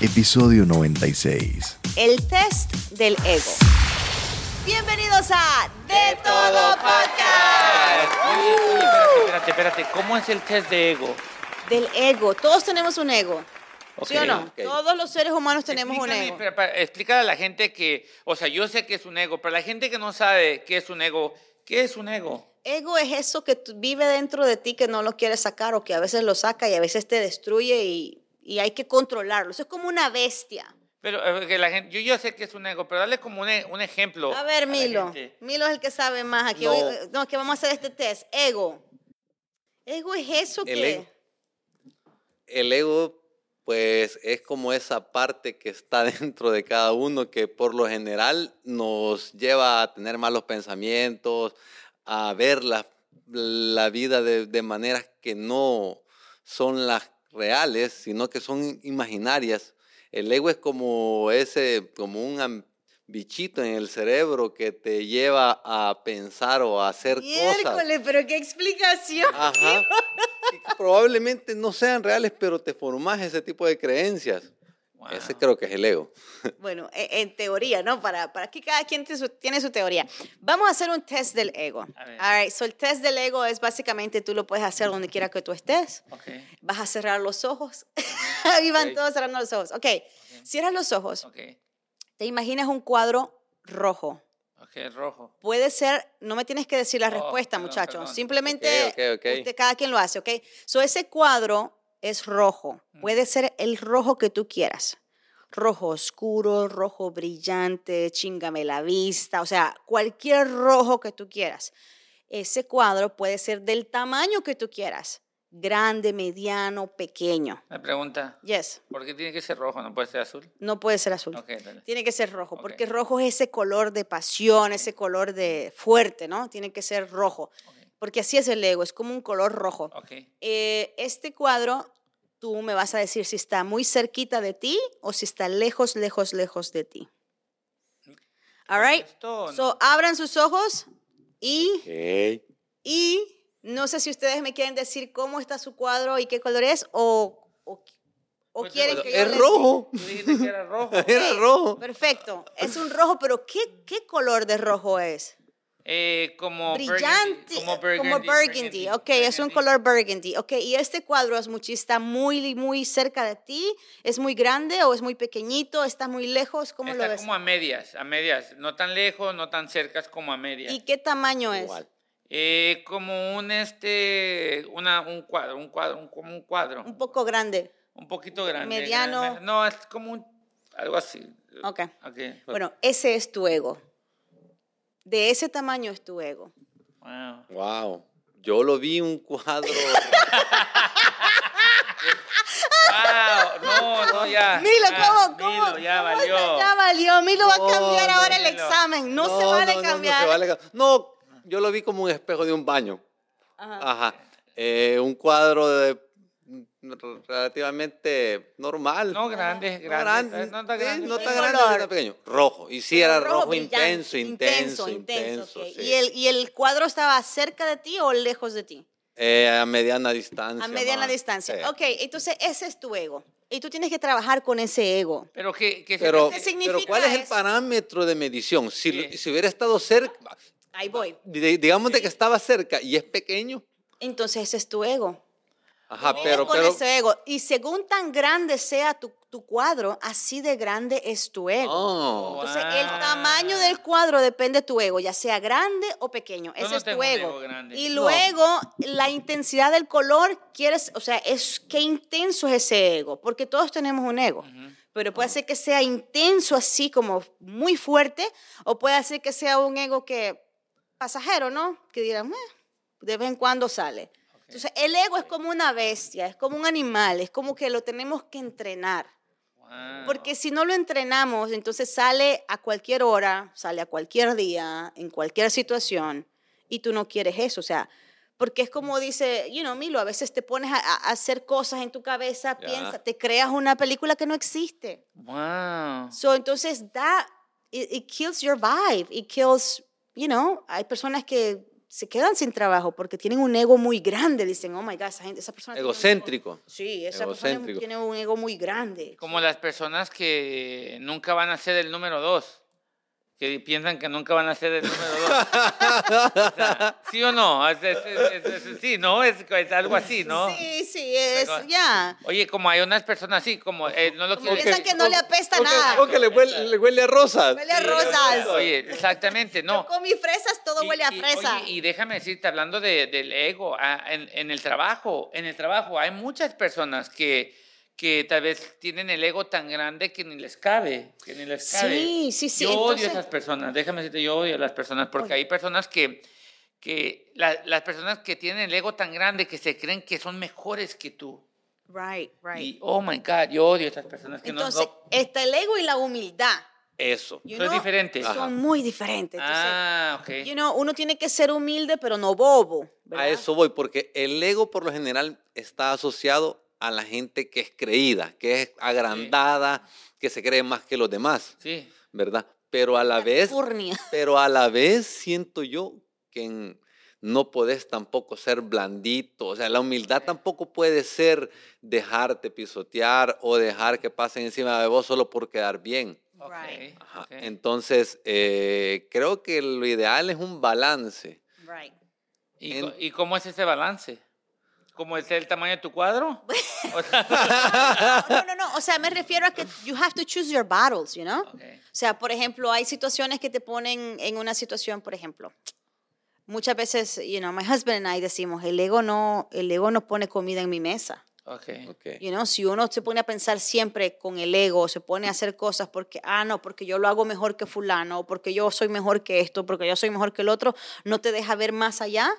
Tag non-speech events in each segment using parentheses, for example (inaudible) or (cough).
episodio 96. El test del ego. Bienvenidos a De Todo Podcast. Oye, oye, espérate, espérate, espérate. ¿Cómo es el test de ego? Del ego. Todos tenemos un ego. ¿Sí o Ok, no? ok. Todos los seres humanos tenemos un ego. pero para- explícale a la gente que, o sea, yo sé que es un ego, pero la gente que no sabe qué es un ego, ¿qué es un ego? Ego es eso que vive dentro de ti que no lo quieres sacar o que a veces lo saca y a veces te destruye y, y hay que controlarlo. Eso es como una bestia. Pero eh, que la gente, yo, yo sé que es un ego, pero dale como un, e- un ejemplo. A ver, Milo. gente. Milo es el que sabe más aquí. No. Hoy- No, que vamos a hacer este test. Ego. Ego es eso El que... ego. El ego, pues, es como esa parte que está (laughs) dentro de cada uno que por lo general nos lleva a tener malos pensamientos, a ver la, la vida de, de maneras que no son las reales, sino que son imaginarias. El ego es como ese, como un bichito en el cerebro que te lleva a pensar o a hacer cosas. Miércoles, pero qué explicación. Ajá. Que probablemente no sean reales, pero te formas ese tipo de creencias. Wow. Ese creo que es el ego. (laughs) Bueno, e- en teoría, ¿no? Para, para que cada quien tiene su, tiene su teoría. Vamos a hacer un test del ego. A ver. All right, so el test del ego es básicamente tú lo puedes hacer donde quiera que tú estés. Ok. Vas a cerrar los ojos. (laughs) Ahí van Ok. todos cerrando los ojos. Ok, cierras los ojos. Te imaginas un cuadro rojo. Ok, rojo. Puede ser, no me tienes que decir la Oh, respuesta, muchachos. Simplemente usted- cada quien lo hace, ¿ok? So ese cuadro es rojo. Mm. Puede ser el rojo que tú quieras. Rojo oscuro, rojo brillante, chingame la vista, o sea, cualquier rojo que tú quieras. Ese cuadro puede ser del tamaño que tú quieras. Grande, mediano, pequeño. Una pregunta. Yes, ¿Por qué tiene que ser rojo? ¿No puede ser azul? no puede ser azul. Ok, dale. Tiene que ser rojo, Ok. porque rojo es ese color de pasión, ese color de fuerte, ¿no? Tiene que ser rojo, Ok. porque así es el ego, es como un color rojo. Ok. Eh, este cuadro, tú me vas a decir si está muy cerquita de ti o si está lejos, lejos, lejos de ti. All right. So, abran sus ojos y, y no sé si ustedes me quieren decir cómo está su cuadro y qué color es o, o, o Pues, quieren que yo Es les- rojo. Tú dijiste que era rojo. (laughs) Era rojo. Perfecto. Es un rojo, pero ¿qué, qué color de rojo es? Eh, como Brillante. burgundy, Como Como burgundy. burgundy. Ok, es un burgundy. color burgundy. Ok, y este cuadro es muchi- está muy, muy cerca de ti. ¿Es muy grande o es muy pequeñito? ¿Está muy lejos? ¿Cómo Está lo ves? como a medias, a medias. No tan lejos, no tan cerca, es como a medias. ¿Y qué tamaño es? Igual. Eh, como un este, una, un cuadro, un cuadro, un, como un cuadro, Un poco grande. un poquito grande. mediano. grande. No, es como un, algo así. Ok. Ok, pues, Bueno, ese es tu ego. De ese tamaño es tu ego. wow. Wow. Yo lo vi un cuadro. (laughs) Wow, no, no, ya. Milo, ya, ¿cómo? ¿Cómo? Milo, ya cómo valió. está? Ya valió. Milo va a No, cambiar no, ahora el Milo. examen. No, se vale no, no, cambiar. No, se vale No, yo lo vi como un espejo de un baño. Ajá. Ajá. Eh, un cuadro de relativamente normal. No, grande, No grande. grande, No está sí, grande. no ¿Qué está grande, no pequeño. Rojo. Y sí era rojo, intenso, intenso, intenso. sí. ¿Y, el, ¿Y el cuadro estaba cerca de ti o lejos de ti? Eh, a mediana distancia. A mediana más. distancia. Sí. Ok, entonces ese es tu ego. Y tú tienes que trabajar con ese ego. Pero que, que Pero, ¿Qué significa pero ¿cuál es el parámetro de medición? Si, Sí. si hubiera estado cerca, Ahí voy. di- digamos de que estaba cerca y es pequeño. Entonces ese es tu ego. Ajá, pero, con pero, ese ego. Y según tan grande sea tu, tu cuadro, así de grande es tu ego. Oh. Entonces, el tamaño del cuadro depende de tu ego, ya sea grande o pequeño. Yo Ese no es tu ego. ego grande. Y No. luego, la intensidad del color, quieres, o sea, es qué intenso es ese ego, porque todos tenemos un ego. Pero puede ser que sea intenso así como muy fuerte, o puede ser que sea un ego que pasajero, ¿no? Que dirán, "Eh, de vez en cuando sale. Entonces, el ego es como una bestia, es como un animal, es como que lo tenemos que entrenar. Wow. Porque si no lo entrenamos, entonces sale a cualquier hora, sale a cualquier día, en cualquier situación, y tú no quieres eso. O sea, porque es como dice, you know, Milo, a veces te pones a, a hacer cosas en tu cabeza, Ya. piensa, te creas una película que no existe. Wow. So, entonces, that, it, it kills your vibe, it kills, you know, hay personas que se quedan sin trabajo porque tienen un ego muy grande. Dicen, oh my God, esa, gente, esa persona. tiene un ego". Egocéntrico. Sí, esa persona tiene un ego muy grande. Como las personas que nunca van a ser el número dos. Que piensan que nunca van a ser el número dos. O sea, ¿Sí o no? Es- es- es- es- es- sí, ¿no? Es, es algo así, ¿no? Sí, sí, es, ya. Oye, como hay unas personas así, como eh, no lo Como quieren- piensan que no le apesta O nada. o que le huele, le huele a rosas. Huele a Sí, rosas. Oye, exactamente, no. Yo con mis fresas todo Y- huele a y, fresa. oye, y déjame decirte, hablando de- del ego, ah, en, en el trabajo, en el trabajo hay muchas personas que, que tal vez tienen el ego tan grande que ni les cabe, que ni les cabe. Sí, sí, sí, Yo odio entonces- a esas personas, déjame decirte, yo odio a las personas, porque Oye. hay personas que, que la- las personas que tienen el ego tan grande que se creen que son mejores que tú. Right, right. Y, oh my God, yo odio a esas personas que Entonces, no... está el ego y la humildad. Eso. You Son know, diferentes. Son Ajá. muy diferentes. Entonces, ah, ok. you know, uno tiene que ser humilde, pero no bobo. ¿verdad? A eso voy, porque el ego por lo general está asociado a la gente que es creída, que es agrandada, que se cree más que los demás, Sí. ¿verdad? Pero a la vez, Furnia. (laughs) pero a la vez siento yo que en- no podés tampoco ser blandito, o sea, la humildad tampoco puede ser dejarte pisotear o dejar que pasen encima de vos solo por quedar bien. Ok, Right. Ajá. ok. Entonces, eh, creo que lo ideal es un balance. Right. ¿Y, En- co- y cómo es ese balance? ¿Cómo es el tamaño de tu cuadro? (laughs) O sea, No, no, no. O sea, me refiero a que you have to choose your battles, you know? ok. O sea, por ejemplo, hay situaciones que te ponen en una situación, por ejemplo, muchas veces, you know, my husband and I decimos, el ego no, el ego no pone comida en mi mesa. Ok. Ok. You know, si uno se pone a pensar siempre con el ego, se pone a hacer cosas porque, ah, no, porque yo lo hago mejor que fulano, porque yo soy mejor que esto, porque yo soy mejor que el otro, no te deja ver más allá.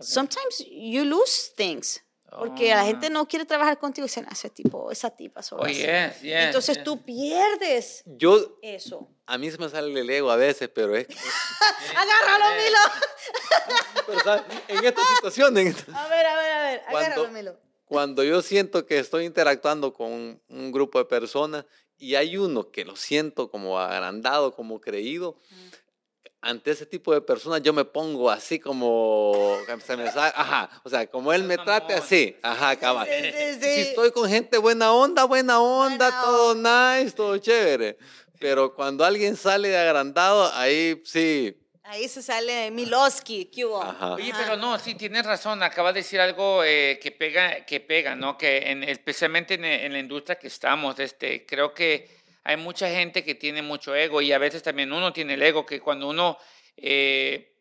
Sometimes you lose things. Porque la gente no quiere trabajar contigo y dicen, "Ah, ese tipo, esa tipa solo Oh, así". yes, yes, Entonces yes. tú pierdes Yo, eso. a mí se me sale el ego a veces, pero es... (laughs) Agárralo, Milo. (laughs) pero, ¿sabes? en esta situación, en esta- A ver, a ver, a ver, Cuando- agárralo, Milo. cuando yo siento que estoy interactuando con un grupo de personas y hay uno que lo siento como agrandado, como creído, ante ese tipo de personas yo me pongo así como se me sale- ajá, o sea, como él me trate así, ajá, cabal. Sí, sí, Y sí. Si estoy con gente buena onda, buena onda, Buena todo nice, todo chévere. Pero cuando alguien sale de agrandado, ahí sí. Ahí se sale Miloski, ¿qué hubo? Ajá. Oye, pero no, sí, tienes razón. Acabas de decir algo eh, que pega, que pega, ¿no? Que en- especialmente en, en la industria que estamos, este, creo que hay mucha gente que tiene mucho ego y a veces también uno tiene el ego que cuando uno eh,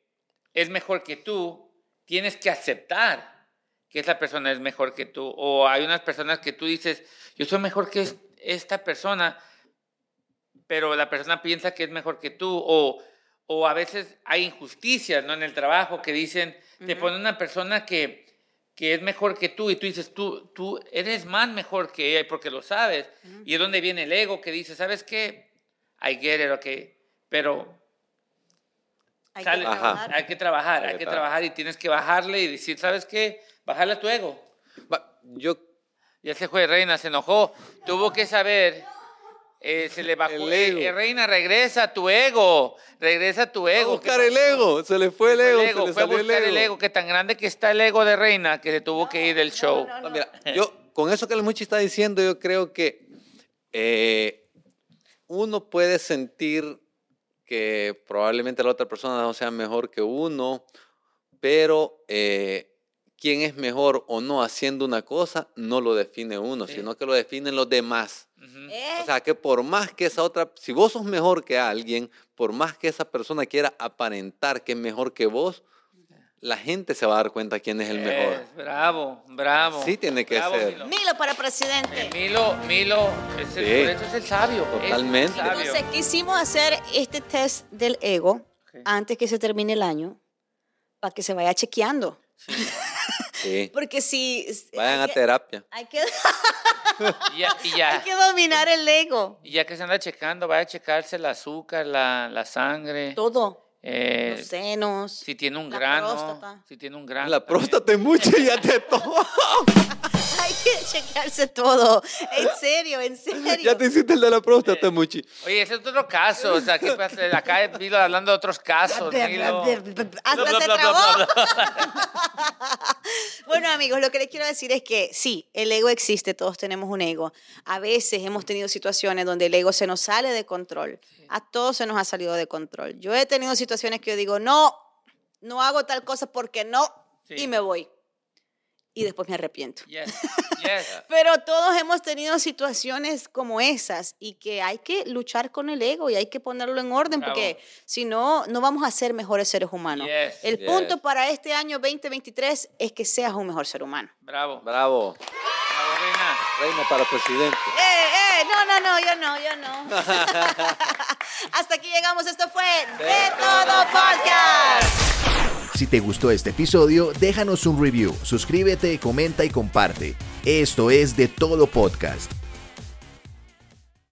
es mejor que tú, tienes que aceptar que esa persona es mejor que tú. O hay unas personas que tú dices, yo soy mejor que es- esta persona, pero la persona piensa que es mejor que tú. O, o a veces hay injusticias ¿no? en el trabajo que dicen, te pone una persona que, que es mejor que tú y tú dices, tú, tú eres más mejor que ella porque lo sabes. Y es donde viene el ego que dice, ¿sabes qué? I get it, ok. Pero Hay sale- que trabajar. hay que trabajar, hay que trabajar y tienes que bajarle y decir, ¿sabes qué? Bajarle a tu ego. Yo Ya se fue Reina, se enojó. Tuvo que saber. Eh, se le bajó. El Eh, ego. eh, Reina, regresa a tu ego. Regresa a tu a ego. buscar ¿Qué el ego, se le fue el Fue ego, el se ego, le fue a salió buscar el ego, que tan grande que está el ego de Reina que se tuvo que ir del show. No, mira, yo con eso que el Muchi está diciendo, yo creo que eh, uno puede sentir que probablemente la otra persona no sea mejor que uno, pero eh, quién es mejor o no haciendo una cosa no lo define uno, Sí. sino que lo definen los demás. Ujú. Eh, O sea, que por más que esa otra, si vos sos mejor que alguien, por más que esa persona quiera aparentar que es mejor que vos, la gente se va a dar cuenta quién es el mejor. Es, bravo, bravo. Sí tiene que Bravo, ser. Milo. Milo para Eh, presidente. Milo, Milo, es el- Sí. por eso es el sabio. es el Totalmente. sabio. Entonces, quisimos hacer este test del ego Ok. antes que se termine el año para que se vaya chequeando. Sí. Porque si... Vayan hay a que- terapia. Hay que, (laughs) Y ya, y ya- hay que dominar el ego. y ya que se anda checando, vaya a checarse el azúcar, la, la sangre. Todo. eh, Los senos. si tiene un la grano. próstata. Si tiene un grano. La próstata es mucho y ya te (laughs) todo. Que (laughs) chequearse todo. En serio, en serio. Ya te hiciste el de la próstata, Muchi. Oye, ese es otro caso. O sea, ¿qué (laughs) pasa? Acá he hablando de otros casos. Nilo. Hasta se trabó. (laughs) Bueno, amigos, lo que les quiero decir es que sí, el ego existe, todos tenemos un ego. A veces hemos tenido situaciones donde el ego se nos sale de control. A todos se nos ha salido de control. Yo he tenido situaciones que yo digo, no, no hago tal cosa porque no, Sí. y me voy. Y después me arrepiento. Yes, (laughs) yes. Pero todos hemos tenido situaciones como esas y que hay que luchar con el ego y hay que ponerlo en orden Bravo. porque si no, no vamos a ser mejores seres humanos. Yes, el yes. punto para este año 2023 es que seas un mejor ser humano. Bravo. Bravo. Bravo, reina. Reina para presidente. ¡Eh, eh! No, no, no, yo no, yo no. (laughs) (laughs) Hasta aquí llegamos. Esto fue De Todo Podcast. Si te gustó este episodio, déjanos un review, suscríbete, comenta y comparte. Esto es De Todo Podcast.